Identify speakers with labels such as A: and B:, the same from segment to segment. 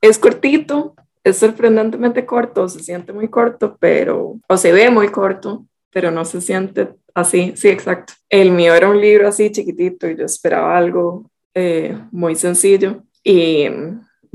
A: es cortito, es sorprendentemente corto, se siente muy corto, pero, o se ve muy corto, pero no se siente así, sí, exacto. El mío era un libro así chiquitito y yo esperaba algo eh, muy sencillo, y,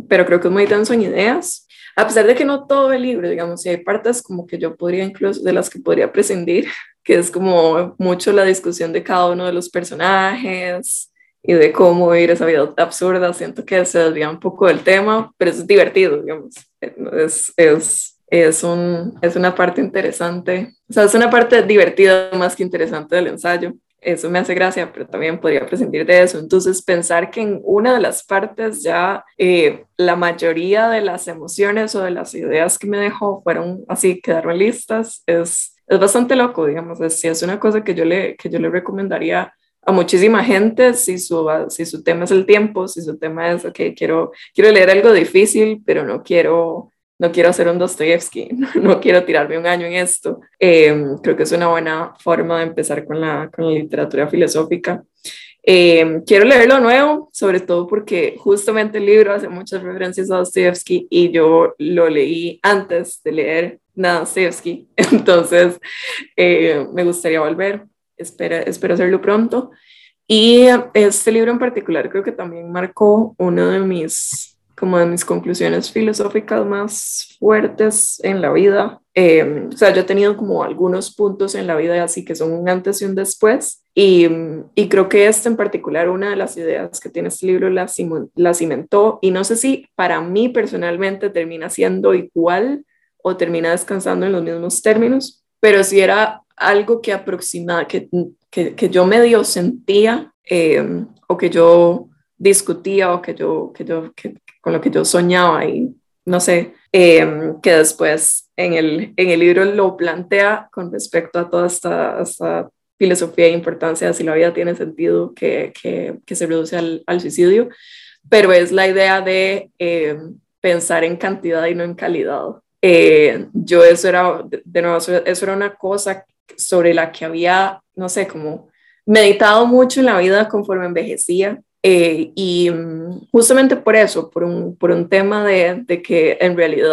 A: pero creo que es muy denso en ideas, a pesar de que no todo el libro, digamos, si hay partes como que yo podría incluso, de las que podría prescindir, que es como mucho la discusión de cada uno de los personajes, y de cómo vivir esa vida absurda. Siento que se desvía un poco del tema, pero es divertido, digamos. Es, es, es, un, es una parte interesante, o sea, es una parte divertida más que interesante del ensayo. Eso me hace gracia, pero también podría prescindir de eso. Entonces, pensar que en una de las partes ya eh, la mayoría de las emociones o de las ideas que me dejó fueron así, quedaron listas, es, es bastante loco, digamos. Es, es una cosa que yo le, que yo le recomendaría a muchísima gente si su, si su tema es el tiempo, si su tema es, ok, quiero, quiero leer algo difícil, pero no quiero, no quiero hacer un Dostoyevsky, no, quiero tirarme un año en esto. Em, creo que es una buena forma de empezar con la, con la literatura filosófica. Eh, quiero leerlo nuevo, sobre todo porque justamente el libro hace muchas referencias a Dostoyevsky y yo lo leí antes de leer Dostoyevsky, entonces eh, me gustaría volver espero, espero hacerlo pronto. Y este libro en particular creo que también marcó una de mis, como de mis conclusiones filosóficas más fuertes en la vida. Em, o sea, yo he tenido como algunos puntos en la vida así que son un antes y un después. Y, y creo que este en particular, una de las ideas que tiene este libro la, la cimentó. Y no sé si para mí personalmente termina siendo igual o termina descansando en los mismos términos, pero si era algo que aproximaba, que, que, que yo medio sentía eh, o que yo discutía o que yo, que yo que, con lo que yo soñaba y no sé, eh, que después en el, en el libro lo plantea con respecto a toda esta, esta filosofía e importancia de si la vida tiene sentido que, que, que se reduce al, al, suicidio, pero es la idea de eh, pensar en cantidad y no en calidad. Eh, yo eso era, de nuevo, eso era una cosa sobre la que había, no sé, como meditado mucho en la vida conforme envejecía. Eh, y mm, justamente por eso, por un, por un tema de, de, que en realidad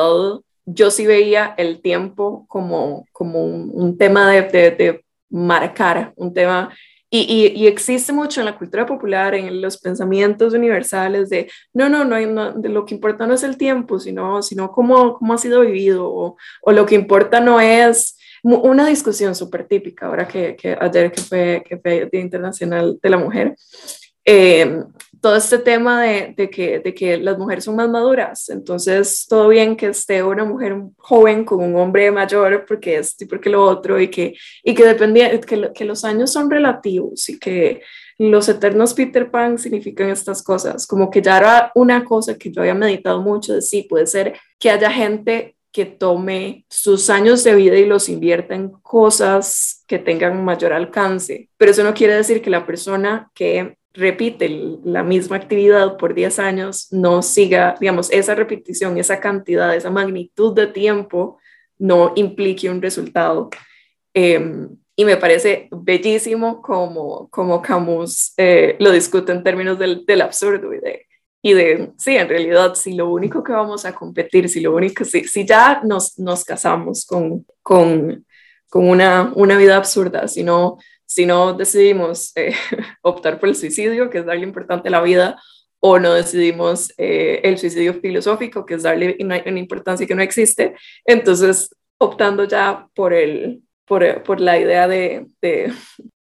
A: yo sí veía el tiempo como, como un, tema de, de, marcar, un tema, y, y, existe mucho en la cultura popular, en los pensamientos universales de, no, no, no, no de lo que importa no es el tiempo, sino, sino cómo, cómo ha sido vivido, o lo que importa no es una discusión súper típica, ahora que, que, ayer que fue, que fue el Día Internacional de la Mujer, eh, todo este tema de, de, que, de que las mujeres son más maduras, entonces todo bien que esté una mujer joven con un hombre mayor porque es y porque lo otro y que, y que dependía, que, que los años son relativos y que los eternos Peter Pan significan estas cosas, como que ya era una cosa que yo había meditado mucho de sí, puede ser que haya gente que tome sus años de vida y los invierta en cosas que tengan mayor alcance. Pero eso no quiere decir que la persona que repite la misma actividad por 10 años no siga, digamos, esa repetición, esa cantidad, esa magnitud de tiempo no implique un resultado. Eh, y me parece bellísimo como, como Camus eh, lo discute en términos del, del absurdo y de y de, sí, en realidad, si lo único que vamos a competir, si lo único, si, si ya nos, nos casamos con, con, con una, una vida absurda, si no, si no decidimos eh, optar por el suicidio, que es darle importante a la vida, o no decidimos eh, el suicidio filosófico, que es darle una, una, importancia que no existe, entonces optando ya por, el, por, por la idea de, de,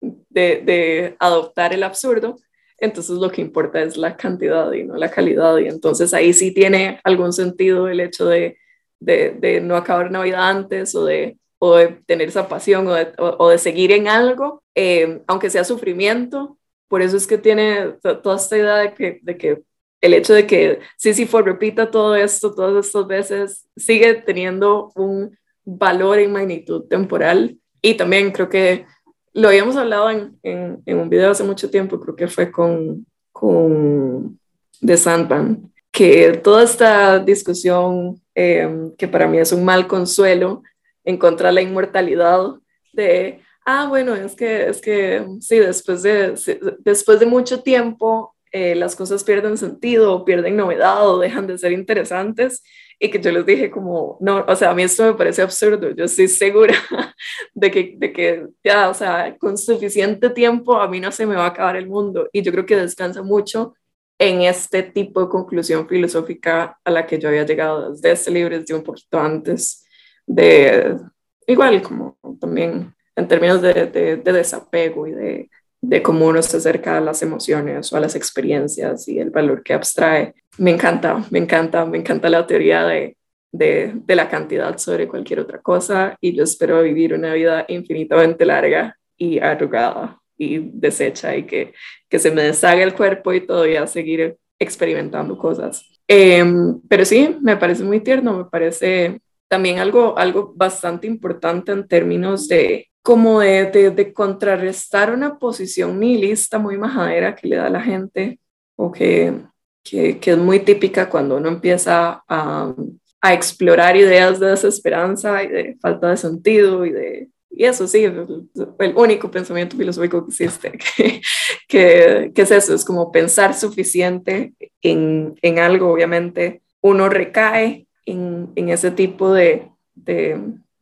A: de, de adoptar el absurdo, entonces lo que importa es la cantidad y no la calidad. Y entonces ahí sí tiene algún sentido el hecho de, de, no acabar Navidad antes o de, o de tener esa pasión o de, o, o seguir en algo, eh, aunque sea sufrimiento. Por eso es que tiene toda esta idea de que, de que el hecho de que Sísifo repita todo esto todas estas veces sigue teniendo un valor en magnitud temporal. Y también creo que lo habíamos hablado en, en, un video hace mucho tiempo, creo que fue con, con The Sandman, que toda esta discusión, eh, que para mí es un mal consuelo, en contra de la inmortalidad, de, ah, bueno, es que, es que sí, después de, después de mucho tiempo, eh, las cosas pierden sentido, pierden novedad o dejan de ser interesantes y que yo les dije como, no, o sea, a mí esto me parece absurdo, yo estoy segura de que, de que ya, o sea, con suficiente tiempo a mí no se me va a acabar el mundo y yo creo que descansa mucho en este tipo de conclusión filosófica a la que yo había llegado desde este libro, desde un poquito antes, de igual como también en términos de, de, de desapego y de, de cómo uno se acerca a las emociones o a las experiencias y el valor que abstrae. Me encanta, me encanta, me encanta la teoría de, de, de, la cantidad sobre cualquier otra cosa y yo espero vivir una vida infinitamente larga y arrugada y deshecha y que, que se me deshaga el cuerpo y todavía seguir experimentando cosas. Em, pero sí, me parece muy tierno, me parece también algo, algo bastante importante en términos de como de, de, contrarrestar una posición nihilista muy majadera que le da a la gente o que, que, que es muy típica cuando uno empieza a, a, explorar ideas de desesperanza y de falta de sentido y de... Y eso sí, el, el único pensamiento filosófico que existe, que, que, que, es eso, es como pensar suficiente en, en algo, obviamente uno recae en, en ese tipo de, de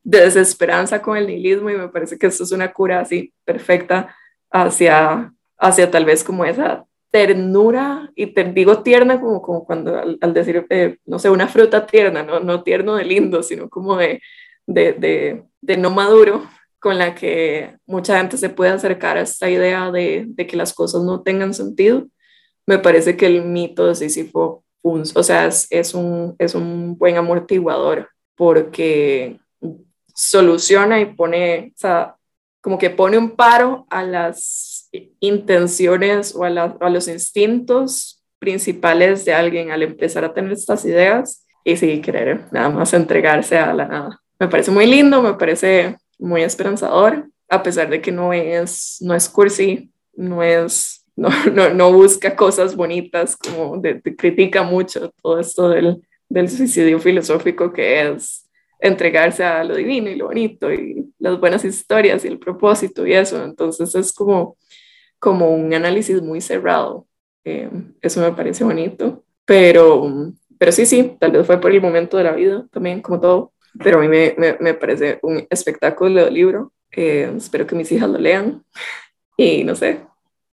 A: de desesperanza con el nihilismo y me parece que esto es una cura así perfecta hacia, hacia tal vez como esa ternura, y te digo tierna como, como cuando al, decir, eh, no sé, una fruta tierna, no, no tierno de lindo, sino como de, de, de, no maduro, con la que mucha gente se puede acercar a esta idea de, de que las cosas no tengan sentido. Me parece que el mito de Sísifo, o sea, es, es, un, es un buen amortiguador, porque soluciona y pone, o sea, como que pone un paro a las intenciones o a, los instintos principales de alguien al empezar a tener estas ideas y sin querer nada más entregarse a la nada. Me parece muy lindo, me parece muy esperanzador, a pesar de que no es, no es cursi, no es, no, no, no busca cosas bonitas, como de, critica mucho todo esto del, del suicidio filosófico que es entregarse a lo divino y lo bonito y las buenas historias y el propósito y eso. Entonces es como, como un análisis muy cerrado. Eh, eso me parece bonito. Pero, pero sí, sí, tal vez fue por el momento de la vida también, como todo. Pero a mí me, me, me parece un espectáculo de libro. Eh, espero que mis hijas lo lean. Y no sé,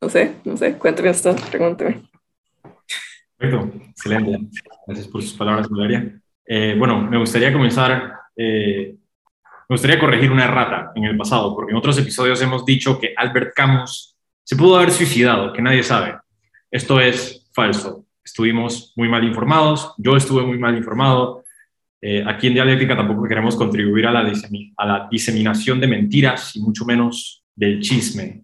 A: no sé, no sé, cuéntame esto, pregúntame.
B: Perfecto, excelente. Gracias por sus palabras, Valeria. Eh, bueno, me gustaría comenzar, eh, me gustaría corregir una errata en el pasado, porque en otros episodios hemos dicho que Albert Camus se pudo haber suicidado, que nadie sabe. Esto es falso. Estuvimos muy mal informados, yo estuve muy mal informado. Eh, aquí en Dialéctica tampoco queremos contribuir a la, a diseminación de mentiras y mucho menos del chisme.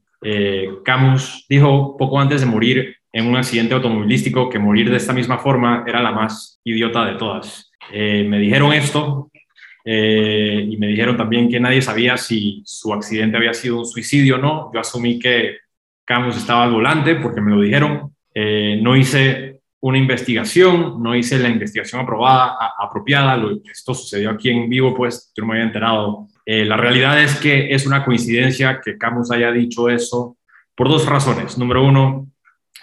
B: Camus dijo poco antes de morir en un accidente automovilístico que morir de esta misma forma era la más idiota de todas. Eh, me dijeron esto eh, y me dijeron también que nadie sabía si su accidente había sido un suicidio o no. Yo asumí que Camus estaba al volante porque me lo dijeron. Eh, no hice una investigación, no hice la investigación aprobada, apropiada. esto sucedió aquí en vivo, pues yo no me había enterado. la realidad es que es una coincidencia que Camus haya dicho eso por dos razones. Número uno,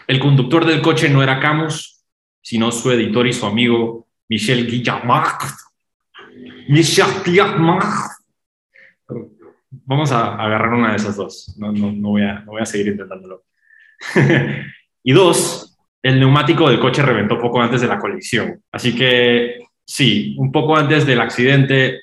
B: el conductor del coche no era Camus, sino su editor y su amigo Michel Guillamard. Michel Guillamard. Vamos a agarrar una de esas dos. No, no, no, voy, a, no voy a seguir intentándolo. y dos, el neumático del coche reventó poco antes de la colisión. Así que sí, un poco antes del accidente,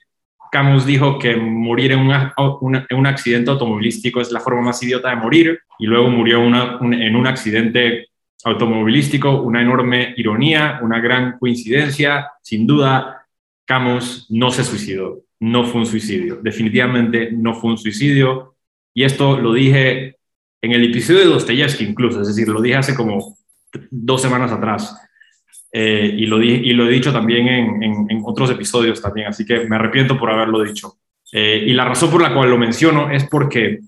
B: Camus dijo que morir en, en un accidente automovilístico es la forma más idiota de morir y luego murió una, en un accidente automovilístico, una enorme ironía, una gran coincidencia. Sin duda, Camus no se suicidó, no fue un suicidio, definitivamente no fue un suicidio. Y esto lo dije en el episodio de Dostoyevsky incluso, es decir, lo dije hace como dos semanas atrás. Eh, y, lo y lo he dicho también en, otros episodios también, así que me arrepiento por haberlo dicho. Eh, y la razón por la cual lo menciono es porque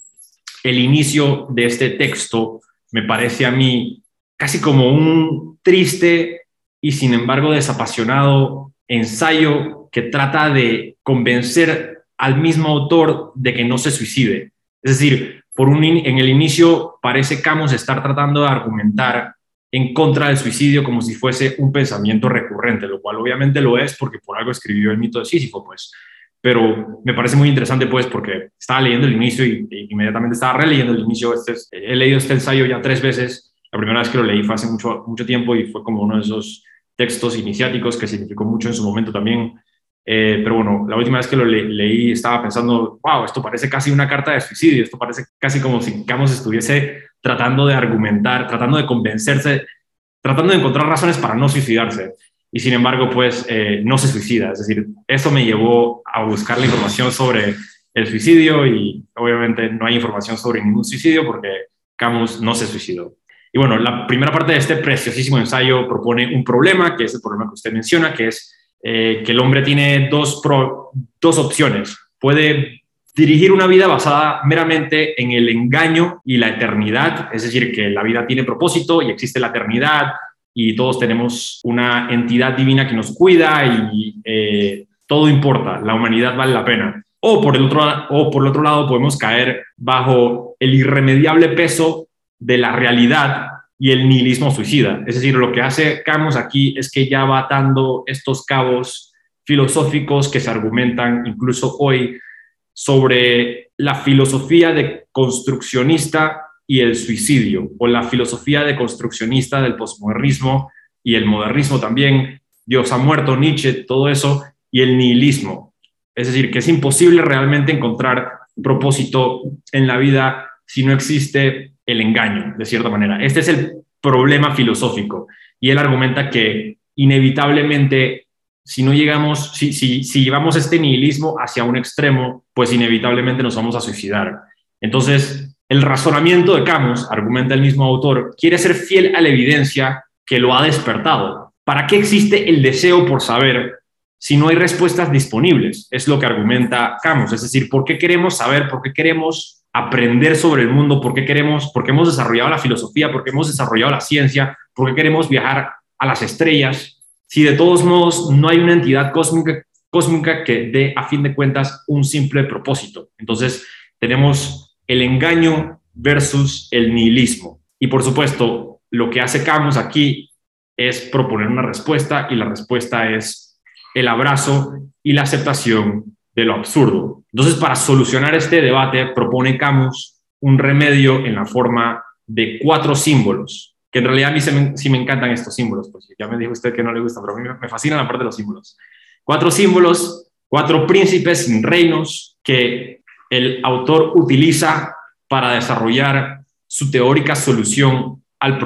B: el inicio de este texto me parece a mí casi como un triste y sin embargo desapasionado ensayo que trata de convencer al mismo autor de que no se suicide. Es decir, por un, en el inicio parece Camus estar tratando de argumentar en contra del suicidio como si fuese un pensamiento recurrente, lo cual obviamente lo es porque por algo escribió el mito de Sísifo, pues. Pero me parece muy interesante, pues, porque estaba leyendo el inicio y, inmediatamente estaba releyendo el inicio. Este he leído este ensayo ya tres veces. La primera vez que lo leí fue hace mucho, mucho tiempo y fue como uno de esos textos iniciáticos que significó mucho en su momento también. Eh, pero bueno, la última vez que lo leí estaba pensando, wow, esto parece casi una carta de suicidio, esto parece casi como si Camus estuviese tratando de argumentar, tratando de convencerse, tratando de encontrar razones para no suicidarse. Y sin embargo, pues eh, no se suicida. Es decir, eso me llevó a buscar la información sobre el suicidio y obviamente no hay información sobre ningún suicidio porque Camus no se suicidó. Y bueno, la primera parte de este preciosísimo ensayo propone un problema, que es el problema que usted menciona, que es eh, que el hombre tiene dos, dos opciones. Puede dirigir una vida basada meramente en el engaño y la eternidad, es decir, que la vida tiene propósito y existe la eternidad y todos tenemos una entidad divina que nos cuida y eh, todo importa, la humanidad vale la pena. O por, el otro, o por el otro lado podemos caer bajo el irremediable peso de la realidad y el nihilismo suicida. Es decir, lo que hace Camus aquí es que ya va atando estos cabos filosóficos que se argumentan incluso hoy sobre la filosofía de construccionista y el suicidio, o la filosofía de construccionista del posmodernismo y el modernismo también, Dios ha muerto, Nietzsche, todo eso, y el nihilismo. Es decir, que es imposible realmente encontrar propósito en la vida si no existe el engaño, de cierta manera. Este es el problema filosófico. Y él argumenta que inevitablemente si no llegamos, si, si, llevamos este nihilismo hacia un extremo, pues inevitablemente nos vamos a suicidar. Entonces, el razonamiento de Camus, argumenta el mismo autor, quiere ser fiel a la evidencia que lo ha despertado. ¿Para qué existe el deseo por saber si no hay respuestas disponibles? Es lo que argumenta Camus. Es decir, ¿por qué queremos saber? ¿Por qué queremos aprender sobre el mundo? ¿Por qué queremos? Porque hemos desarrollado la filosofía, porque hemos desarrollado la ciencia, porque queremos viajar a las estrellas, si de todos modos no hay una entidad cósmica, cósmica que dé a fin de cuentas un simple propósito. Entonces tenemos el engaño versus el nihilismo. Y por supuesto, lo que hace Camus aquí es proponer una respuesta y la respuesta es el abrazo y la aceptación de lo absurdo. Entonces, para solucionar este debate, propone Camus un remedio en la forma de cuatro símbolos que en realidad a mí sí me, encantan estos símbolos, pues ya me dijo usted que no le gusta, pero a mí me, fascina la de los símbolos. Cuatro símbolos, cuatro príncipes sin reinos que el autor utiliza para desarrollar su teórica solución al,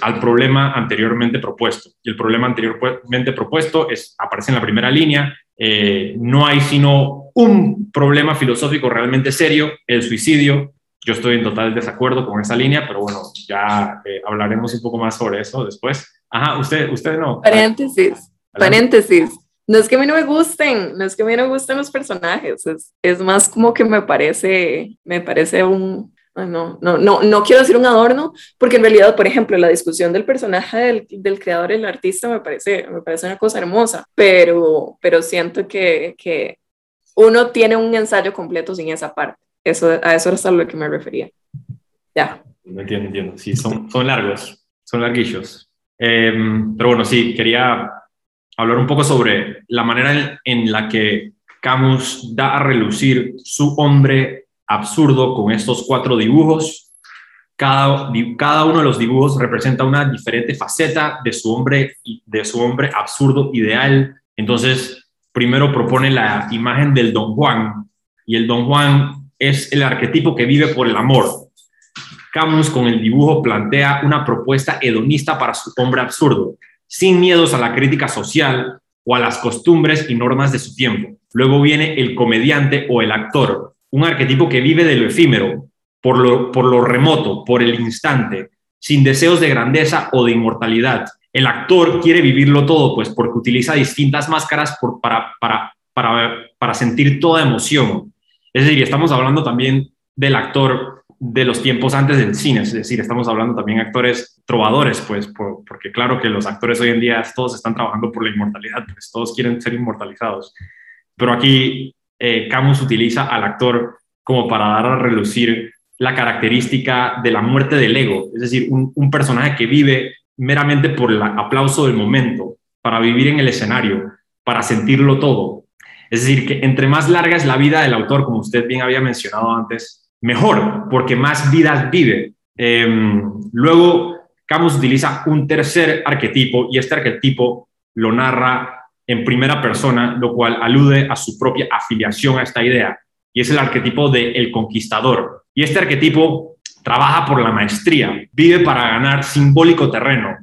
B: al problema anteriormente propuesto. Y el problema anteriormente propuesto es, aparece en la primera línea, eh, no hay sino un problema filosófico realmente serio, el suicidio, yo estoy en total desacuerdo con esa línea, pero bueno, ya eh, hablaremos un poco más sobre eso después. Ajá, usted, usted no.
A: Paréntesis, paréntesis. No es que a mí no me gusten, no es que a mí no me gusten los personajes, es, es más como que me parece, me parece un, no, no, no, no quiero decir un adorno, porque en realidad, por ejemplo, la discusión del personaje del, del creador el artista me parece, me parece una cosa hermosa, pero, pero siento que, que uno tiene un ensayo completo sin esa parte. Eso, a eso era a lo que me refería. Ya.
B: Entiendo, entiendo. Sí, son, son largos, son larguillos. Em, pero bueno, sí, quería hablar un poco sobre la manera en, la que Camus da a relucir su hombre absurdo con estos cuatro dibujos. Cada, cada uno de los dibujos representa una diferente faceta de su hombre, de su hombre absurdo ideal. Entonces, primero propone la imagen del Don Juan, y el Don Juan es el arquetipo que vive por el amor. Camus con el dibujo plantea una propuesta hedonista para su hombre absurdo, sin miedos a la crítica social o a las costumbres y normas de su tiempo. Luego viene el comediante o el actor, un arquetipo que vive de lo efímero, por lo, por lo remoto, por el instante, sin deseos de grandeza o de inmortalidad. El actor quiere vivirlo todo, pues porque utiliza distintas máscaras para, para, para, para sentir toda emoción, es decir, estamos hablando también del actor de los tiempos antes del cine, es decir, estamos hablando también de actores trovadores, pues, porque claro que los actores hoy en día todos están trabajando por la inmortalidad, pues todos quieren ser inmortalizados. Pero aquí eh, Camus utiliza al actor como para dar a relucir la característica de la muerte del ego, es decir, un, personaje que vive meramente por el aplauso del momento, para vivir en el escenario, para sentirlo todo. Es decir, que entre más larga es la vida del autor, como usted bien había mencionado antes, mejor, porque más vidas vive. Em, luego, Camus utiliza un tercer arquetipo y este arquetipo lo narra en primera persona, lo cual alude a su propia afiliación a esta idea, y es el arquetipo de el conquistador. Y este arquetipo trabaja por la maestría, vive para ganar simbólico terreno,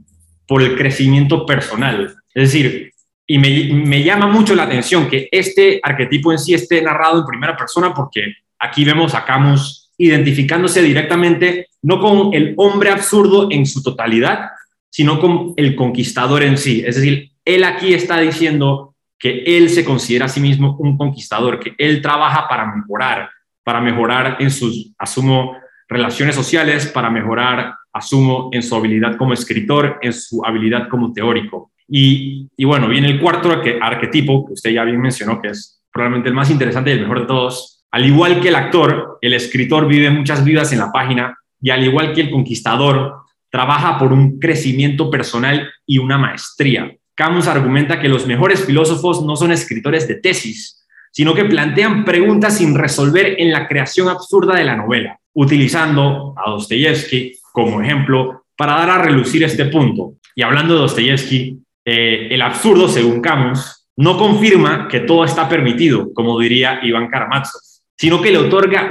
B: por el crecimiento personal. Es decir, y me, me, llama mucho la atención que este arquetipo en sí esté narrado en primera persona porque aquí vemos a Camus identificándose directamente no con el hombre absurdo en su totalidad, sino con el conquistador en sí. Es decir, él aquí está diciendo que él se considera a sí mismo un conquistador, que él trabaja para mejorar, para mejorar en sus, asumo, relaciones sociales, para mejorar, asumo, en su habilidad como escritor, en su habilidad como teórico. Y, y bueno, viene el cuarto arquetipo, que usted ya bien mencionó, que es probablemente el más interesante y el mejor de todos. Al igual que el actor, el escritor vive muchas vidas en la página y al igual que el conquistador, trabaja por un crecimiento personal y una maestría. Camus argumenta que los mejores filósofos no son escritores de tesis, sino que plantean preguntas sin resolver en la creación absurda de la novela, utilizando a Dostoyevsky como ejemplo para dar a relucir este punto. Y hablando de Dostoyevsky, eh, el absurdo, según Camus, no confirma que todo está permitido, como diría Iván Karamazov, sino que le otorga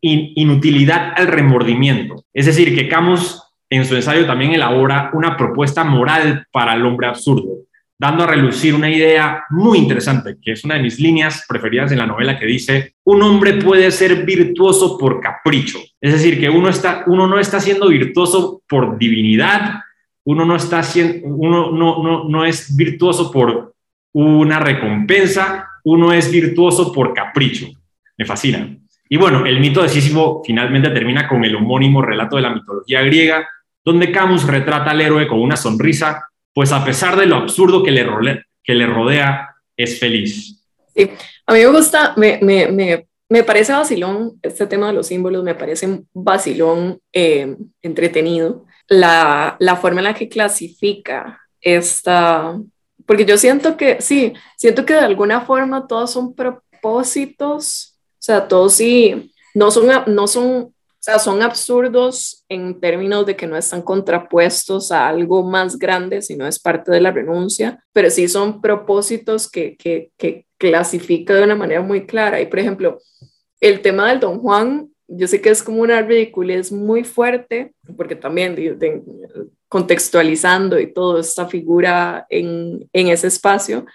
B: inutilidad al remordimiento. Es decir, que Camus en su ensayo también elabora una propuesta moral para el hombre absurdo, dando a relucir una idea muy interesante, que es una de mis líneas preferidas en la novela, que dice, un hombre puede ser virtuoso por capricho. Es decir, que uno, está, uno no está siendo virtuoso por divinidad, uno no, está siendo, uno no, no, no es virtuoso por una recompensa, uno es virtuoso por capricho. Me fascina. Y bueno, el mito de finalmente termina con el homónimo relato de la mitología griega, donde Camus retrata al héroe con una sonrisa, pues a pesar de lo absurdo que le, rodea, que le rodea, es feliz.
A: Sí, a mí me gusta, me, me, me, me parece vacilón, este tema de los símbolos me parece vacilón eh, entretenido. La, la forma en la que clasifica esta, porque yo siento que, sí, siento que de alguna forma todos son propósitos, o sea, todos sí, no son, no son sea, son absurdos en términos de que no están contrapuestos a algo más grande, sino es parte de la renuncia, pero sí son propósitos que, que, que clasifica de una manera muy clara. Y, por ejemplo, el tema del Don Juan, yo sé que es como una ridiculez muy fuerte, porque también contextualizando y todo esta figura en, en ese espacio,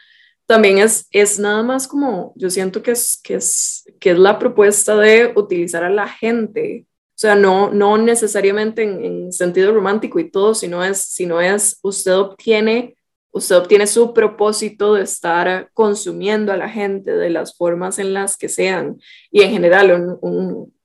A: también es, es nada más como, yo siento que es, que, es, que es la propuesta de utilizar a la gente o sea, no, no necesariamente en, sentido romántico y todo, sino es, sino es usted obtiene, usted obtiene su propósito de estar consumiendo a la gente de las formas en las que sean. Y en general,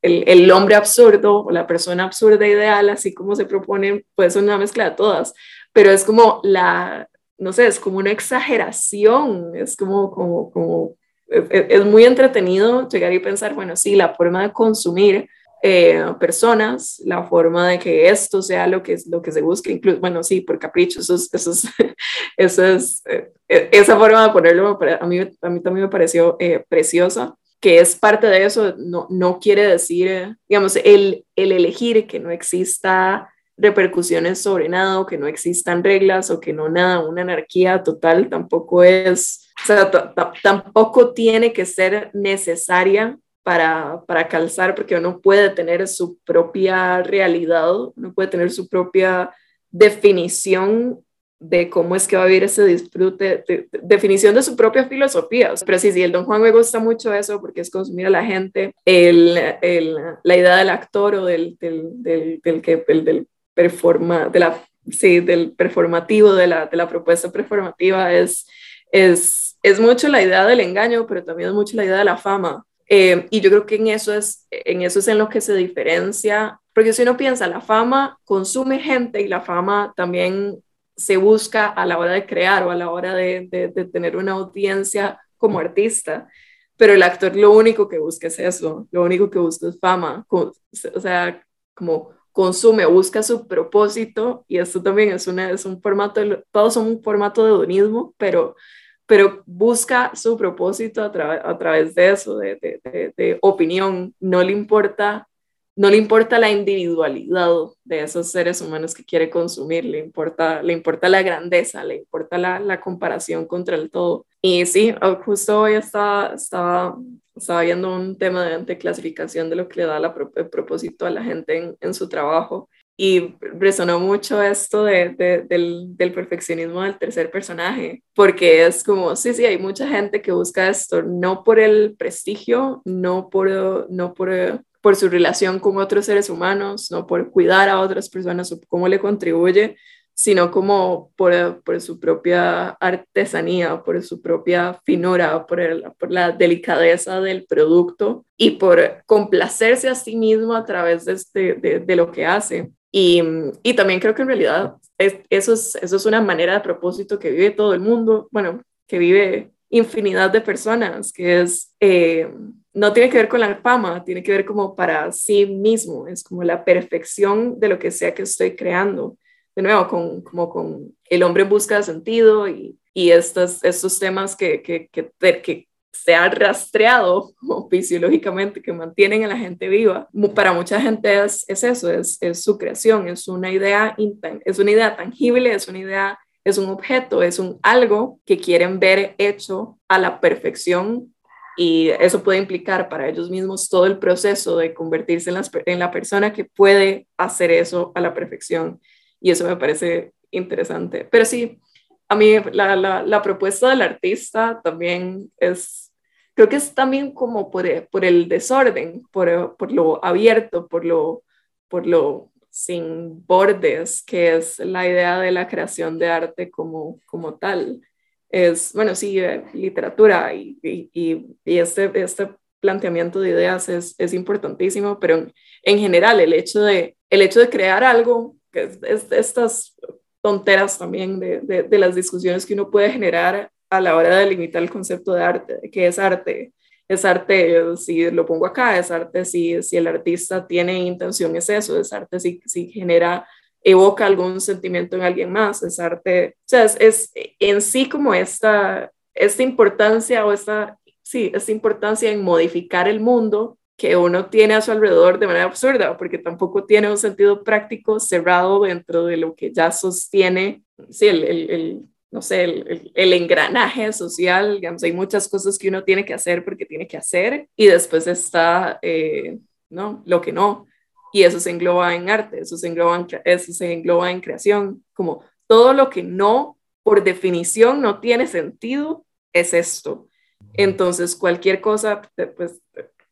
A: el, el, hombre absurdo o la persona absurda ideal, así como se propone, puede ser una mezcla de todas, pero es como la, no sé, es como una exageración, es como, como, como es, es muy entretenido llegar y pensar, bueno, sí, la forma de consumir eh, personas, la forma de que esto sea lo que, lo que se busca, incluso, bueno, sí, por capricho, eso es, eso es, eso es eh, e, esa forma de ponerlo a mí, a mí también me pareció eh, preciosa, que es parte de eso, no, no quiere decir, digamos, el, el elegir que no exista repercusiones sobre nada o que no existan reglas o que no nada, una anarquía total tampoco es, o sea, tampoco tiene que ser necesaria para, para calzar, porque uno puede tener su propia realidad, uno puede tener su propia definición de cómo es que va a vivir ese disfrute, definición de su propia filosofía. Pero sí, sí, el Don Juan me gusta mucho eso porque es consumir a la gente, el, el, la idea del actor o del, del, del, que, el, del performa, de la, sí, del performativo, de la, de la propuesta performativa, es, es, es mucho la idea del engaño, pero también es mucho la idea de la fama. Eh, y yo creo que en eso, es, en eso es en lo que se diferencia, porque si uno piensa, la fama consume gente y la fama también se busca a la hora de crear o a la hora de, de, tener una audiencia como artista, pero el actor lo único que busca es eso, lo único que busca es fama, o sea, como consume, busca su propósito, y esto también es, una, es un formato, todos son un formato de hedonismo, pero, pero busca su propósito a, a través de eso, de, de, de, opinión, no le importa no le importa la individualidad de esos seres humanos que quiere consumir, le importa, le importa la grandeza, le importa la, la comparación contra el todo. Y sí, justo hoy estaba, estaba, estaba viendo un tema de, clasificación de lo que le da la, el propósito a la gente en, en, su trabajo y resonó mucho esto de, de, del, del, perfeccionismo del tercer personaje, porque es como, sí, sí, hay mucha gente que busca esto, no por el prestigio, no por, no por por su relación con otros seres humanos, no por cuidar a otras personas o cómo le contribuye, sino como por, por su propia artesanía, por su propia finura, por, por la delicadeza del producto y por complacerse a sí mismo a través de, este, de, de lo que hace. Y, y, también creo que en realidad eso, es, eso es una manera de propósito que vive todo el mundo, bueno, que vive infinidad de personas, que es eh, no tiene que ver con la fama, tiene que ver como para sí mismo, es como la perfección de lo que sea que estoy creando. De nuevo, con, como con el hombre en busca de sentido y, y estos, estos temas que, que, que se han rastreado fisiológicamente, que mantienen a la gente viva. Para mucha gente es, es eso, es, su creación, es una, idea, es tangible, es una idea, es un objeto, es un algo que quieren ver hecho a la perfección y eso puede implicar para ellos mismos todo el proceso de convertirse en, la persona que puede hacer eso a la perfección. Y eso me parece interesante. Pero sí, a mí la, la, la propuesta del artista también es, creo que es también como por, por el desorden, por, por lo abierto, por lo, por lo sin bordes, que es la idea de la creación de arte como, como tal. Es, bueno, sí, eh, literatura y, y, y, este, este planteamiento de ideas es, es importantísimo, pero en, en, general el hecho, de, el hecho de crear algo, que es, estas tonteras también de, de, las discusiones que uno puede generar a la hora de limitar el concepto de arte, de qué es arte. Es arte, si lo pongo acá, es arte si, si el artista tiene intención, es eso, es arte si, si genera evoca algún sentimiento en alguien más, es arte, o sea, es, en sí como esta, esta importancia o esta, sí, esta importancia en modificar el mundo que uno tiene a su alrededor de manera absurda, porque tampoco tiene un sentido práctico cerrado dentro de lo que ya sostiene, sí, el, el, no sé, el, el, engranaje social, digamos, hay muchas cosas que uno tiene que hacer porque tiene que hacer, y después está, eh, ¿no? Lo que no y eso se engloba en arte, eso se engloba en, eso se engloba en creación, como todo lo que no, por definición, no tiene sentido, es esto. Entonces, cualquier cosa, pues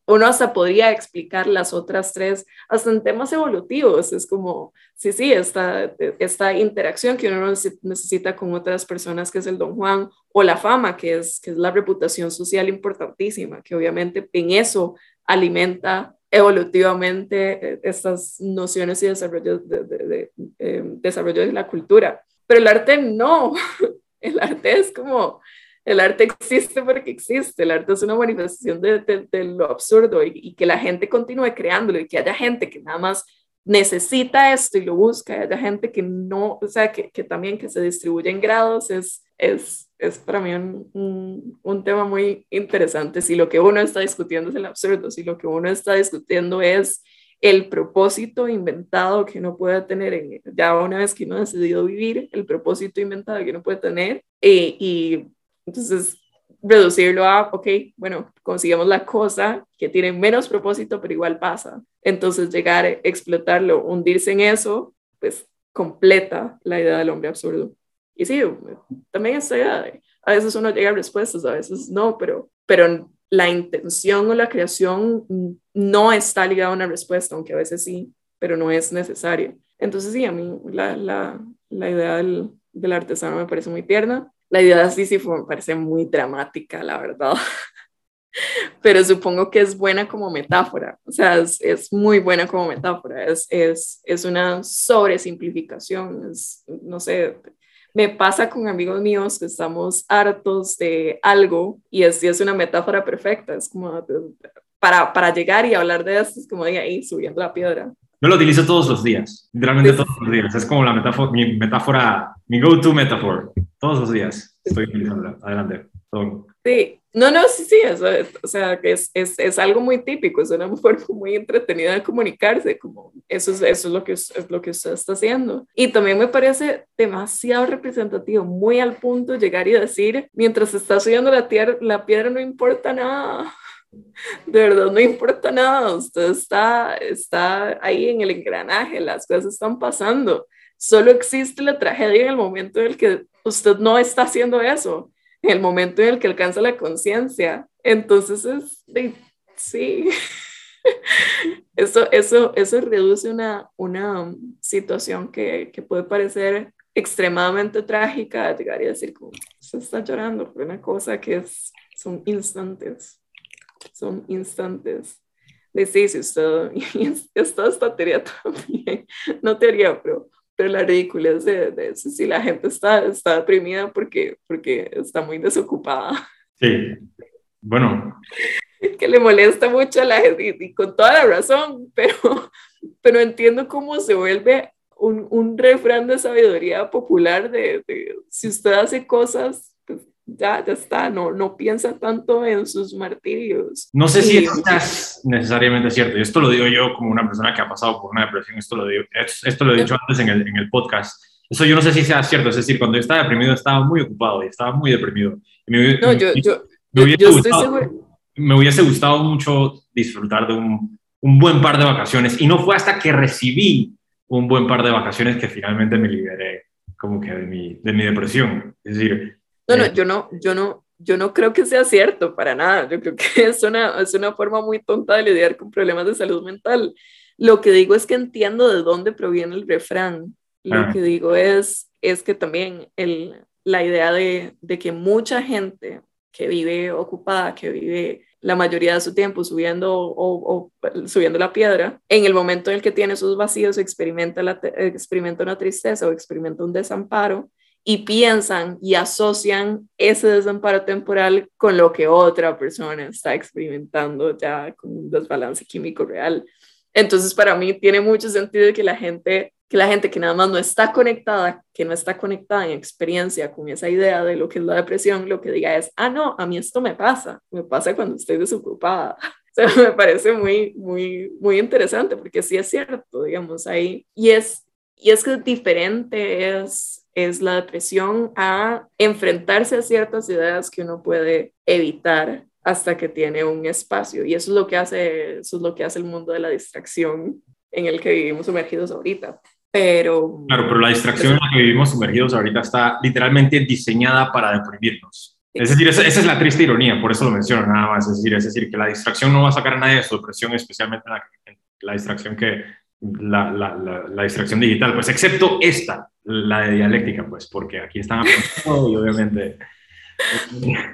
A: uno hasta podría explicar las otras tres, hasta en temas evolutivos, es como, sí, sí, esta, esta interacción que uno necesita con otras personas, que es el don Juan, o la fama, que es, que es la reputación social importantísima, que obviamente en eso alimenta evolutivamente eh, estas nociones y desarrollo de, de, eh, desarrollo de la cultura. Pero el arte no, el arte es como, el arte existe porque existe, el arte es una manifestación de, de lo absurdo y, y, que la gente continúe creándolo y que haya gente que nada más necesita esto y lo busca, y haya gente que no, o sea, que, que también que se distribuye en grados, es, es, es para mí un, un, tema muy interesante. Si lo que uno está discutiendo es el absurdo, si lo que uno está discutiendo es el propósito inventado que uno puede tener, en, ya una vez que uno ha decidido vivir, el propósito inventado que uno puede tener, eh, y entonces reducirlo a, ok, bueno, consigamos la cosa que tiene menos propósito, pero igual pasa. Entonces llegar, explotarlo, hundirse en eso, pues completa la idea del hombre absurdo. Y sí, también es, a veces uno llega a respuestas, a veces no, pero, pero la intención o la creación no está ligada a una respuesta, aunque a veces sí, pero no es necesario. Entonces sí, a mí la, la, la idea del, del, artesano me parece muy tierna. La idea de Sísifo me parece muy dramática, la verdad. pero supongo que es buena como metáfora, o sea, es, es muy buena como metáfora, es, es, es una sobresimplificación, es, no sé, me pasa con amigos míos que estamos hartos de algo y es, es una metáfora perfecta, es como para, para llegar y hablar de eso, es como de ahí subiendo la piedra,
B: no lo utilizo todos los días, literalmente todos los días. Es como la metáfora, mi metáfora, mi go-to metaphor. Todos los días estoy utilizándola. Adelante.
A: Sí, no, no, sí, sí, o sea, que es, es, es, algo muy típico, es una forma muy entretenida de comunicarse, como eso es, eso es, lo que, es lo que usted está haciendo. Y también me parece demasiado representativo, muy al punto llegar y decir, mientras está subiendo la, tierra, la piedra no importa nada. De verdad, no importa nada, usted está, está ahí en el engranaje, las cosas están pasando. Solo existe la tragedia en el momento en el que usted no está haciendo eso el momento en el que alcanza la conciencia. Entonces es, sí, eso, eso, eso reduce una, una situación que, que puede parecer extremadamente trágica, llegar y decir, como, se está llorando por una cosa que es, son instantes, son instantes. De sí, si usted, y esta, esta teoría también, no teoría, pero pero la ridiculez de, de eso, si la gente está, está deprimida porque, porque está muy desocupada.
B: Sí, bueno.
A: Que le molesta mucho a la gente y, con toda la razón, pero, pero entiendo cómo se vuelve un, un refrán de sabiduría popular de, de, si usted hace cosas ya, ya está, no, no piensa tanto en sus martirios.
B: No sé si esto es necesariamente cierto, y esto lo digo yo como una persona que ha pasado por una depresión, esto lo, digo, esto lo he dicho antes en el, en el podcast, eso yo no sé si sea cierto, es decir, cuando yo estaba deprimido estaba muy ocupado y estaba muy deprimido. Me,
A: no, yo, yo,
B: me, hubiese yo, gustado, estoy seguro. me hubiese gustado mucho disfrutar de un, un buen par de vacaciones y no fue hasta que recibí un buen par de vacaciones que finalmente me liberé como que de mi, de mi depresión. Es decir,
A: no, no, eh. yo no, yo no, yo no creo que sea cierto para nada. Yo creo que es una, es una forma muy tonta de lidiar con problemas de salud mental. Lo que digo es que entiendo de dónde proviene el refrán. Lo ah. que digo es, es que también el, la idea de, de, que mucha gente que vive ocupada, que vive la mayoría de su tiempo subiendo o, o, subiendo la piedra, en el momento en el que tiene sus vacíos experimenta, la, experimenta una tristeza o experimenta un desamparo, y piensan y asocian ese desamparo temporal con lo que otra persona está experimentando ya con un desbalance químico real. Entonces, para mí tiene mucho sentido que la gente que la gente que nada más no está conectada, que no está conectada en experiencia con esa idea de lo que es la depresión, lo que diga es, ah, no, a mí esto me pasa, me pasa cuando estoy desocupada. Me parece muy, muy, muy interesante porque sí es cierto, digamos, ahí. Y es, y es que diferente es es la depresión a enfrentarse a ciertas ideas que uno puede evitar hasta que tiene un espacio. Y eso es lo que hace, eso es lo que hace el mundo de la distracción en el que vivimos sumergidos ahorita. Pero,
B: claro, pero la distracción en la que vivimos sumergidos ahorita está literalmente diseñada para deprimirnos. Es decir, esa, es la triste ironía, por eso lo menciono nada más. Es decir, es decir, que la distracción no va a sacar a nadie de su depresión, especialmente la, la distracción que la, la, la, distracción digital, pues excepto esta, la de dialéctica, pues, porque aquí están todo y obviamente...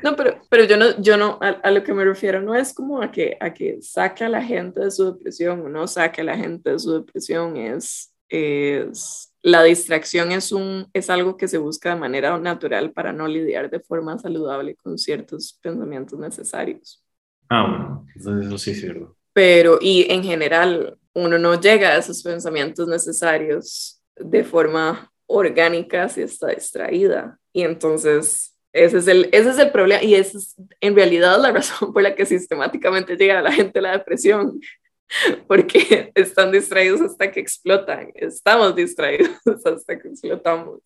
A: No, pero, pero yo no, yo no a, lo que me refiero no es como a que, a que saque a la gente de su depresión o no saque a la gente de su depresión, es, es la distracción es, un, es algo que se busca de manera natural para no lidiar de forma saludable con ciertos pensamientos necesarios.
B: Ah, bueno, entonces eso sí es cierto.
A: Pero, y en general, uno no llega a esos pensamientos necesarios de forma orgánica si está distraída. Y entonces ese es el, ese es el problema y esa es en realidad la razón por la que sistemáticamente llega a la gente la depresión, porque están distraídos hasta que explotan, estamos distraídos hasta que explotamos,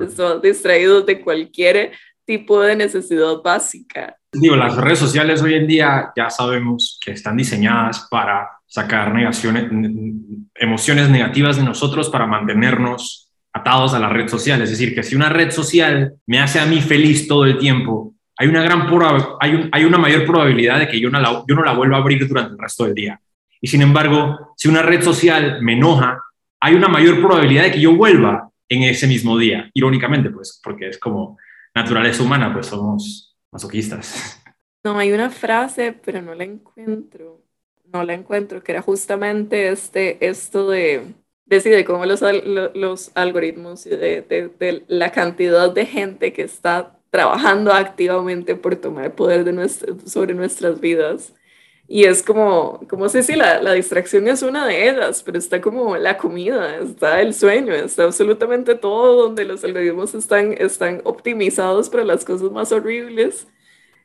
A: estamos distraídos de cualquier tipo de necesidad básica.
B: Digo, las redes sociales hoy en día ya sabemos que están diseñadas para sacar negaciones, emociones negativas de nosotros para mantenernos atados a la red social. Es decir, que si una red social me hace a mí feliz todo el tiempo, hay una, gran hay, hay una mayor probabilidad de que yo no, la, yo no la vuelva a abrir durante el resto del día. Y sin embargo, si una red social me enoja, hay una mayor probabilidad de que yo vuelva en ese mismo día. Irónicamente, pues, porque es como naturaleza humana, pues somos masoquistas.
A: No, hay una frase, pero no la encuentro no la encuentro, que era justamente este, esto de, decide cómo los, los algoritmos y de, de, la cantidad de gente que está trabajando activamente por tomar poder de sobre nuestras vidas Y es como, como sé si la, la, distracción es una de ellas, pero está como la comida, está el sueño, está absolutamente todo donde los algoritmos están, están optimizados para las cosas más horribles.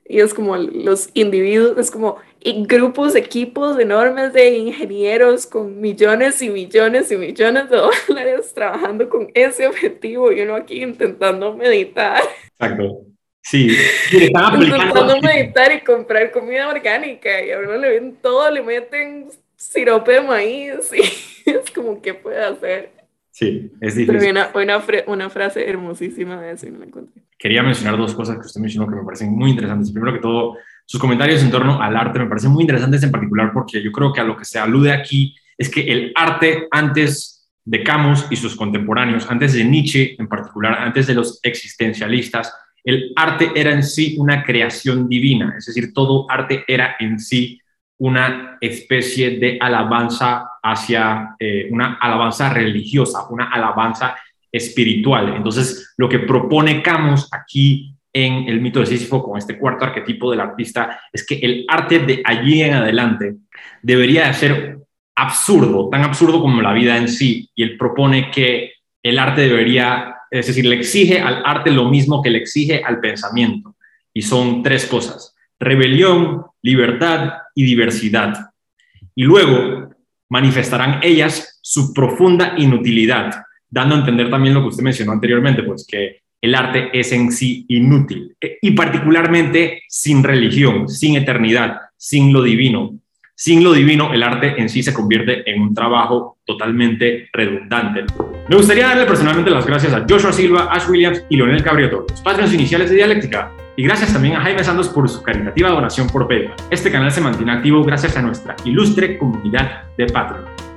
A: Y es como los individuos, es como grupos, equipos enormes de ingenieros con millones y millones y millones de dólares trabajando con ese objetivo y uno aquí intentando meditar.
B: Exacto. Sí,
A: están Intentando meditar y comprar comida orgánica y a uno le ven todo, le meten sirope de maíz y es como, ¿qué puede hacer?
B: Sí, es difícil. Pero
A: una, una, una, frase hermosísima de eso y no la encontré.
B: Quería mencionar dos cosas que usted mencionó que me parecen muy interesantes. Primero que todo, sus comentarios en torno al arte me parecen muy interesantes en particular porque yo creo que a lo que se alude aquí es que el arte antes de Camus y sus contemporáneos, antes de Nietzsche en particular, antes de los existencialistas, el arte era en sí una creación divina, es decir, todo arte era en sí una especie de alabanza hacia eh, una alabanza religiosa, una alabanza espiritual. Entonces, lo que propone Camus aquí en el mito de Sísifo con este cuarto arquetipo del artista es que el arte de allí en adelante debería de ser absurdo, tan absurdo como la vida en sí, y él propone que el arte debería es decir, le exige al arte lo mismo que le exige al pensamiento. Y son tres cosas, rebelión, libertad y diversidad. Y luego manifestarán ellas su profunda inutilidad, dando a entender también lo que usted mencionó anteriormente, pues que el arte es en sí inútil, y particularmente sin religión, sin eternidad, sin lo divino, sin lo divino, el arte en sí se convierte en un trabajo totalmente redundante. Me gustaría darle personalmente las gracias a Joshua Silva, Ash Williams y Leonel Cabrioto, los patrones iniciales de Dialéctica. Y gracias también a Jaime Santos por su caritativa donación por PayPal. Este canal se mantiene activo gracias a nuestra ilustre comunidad de Patreon.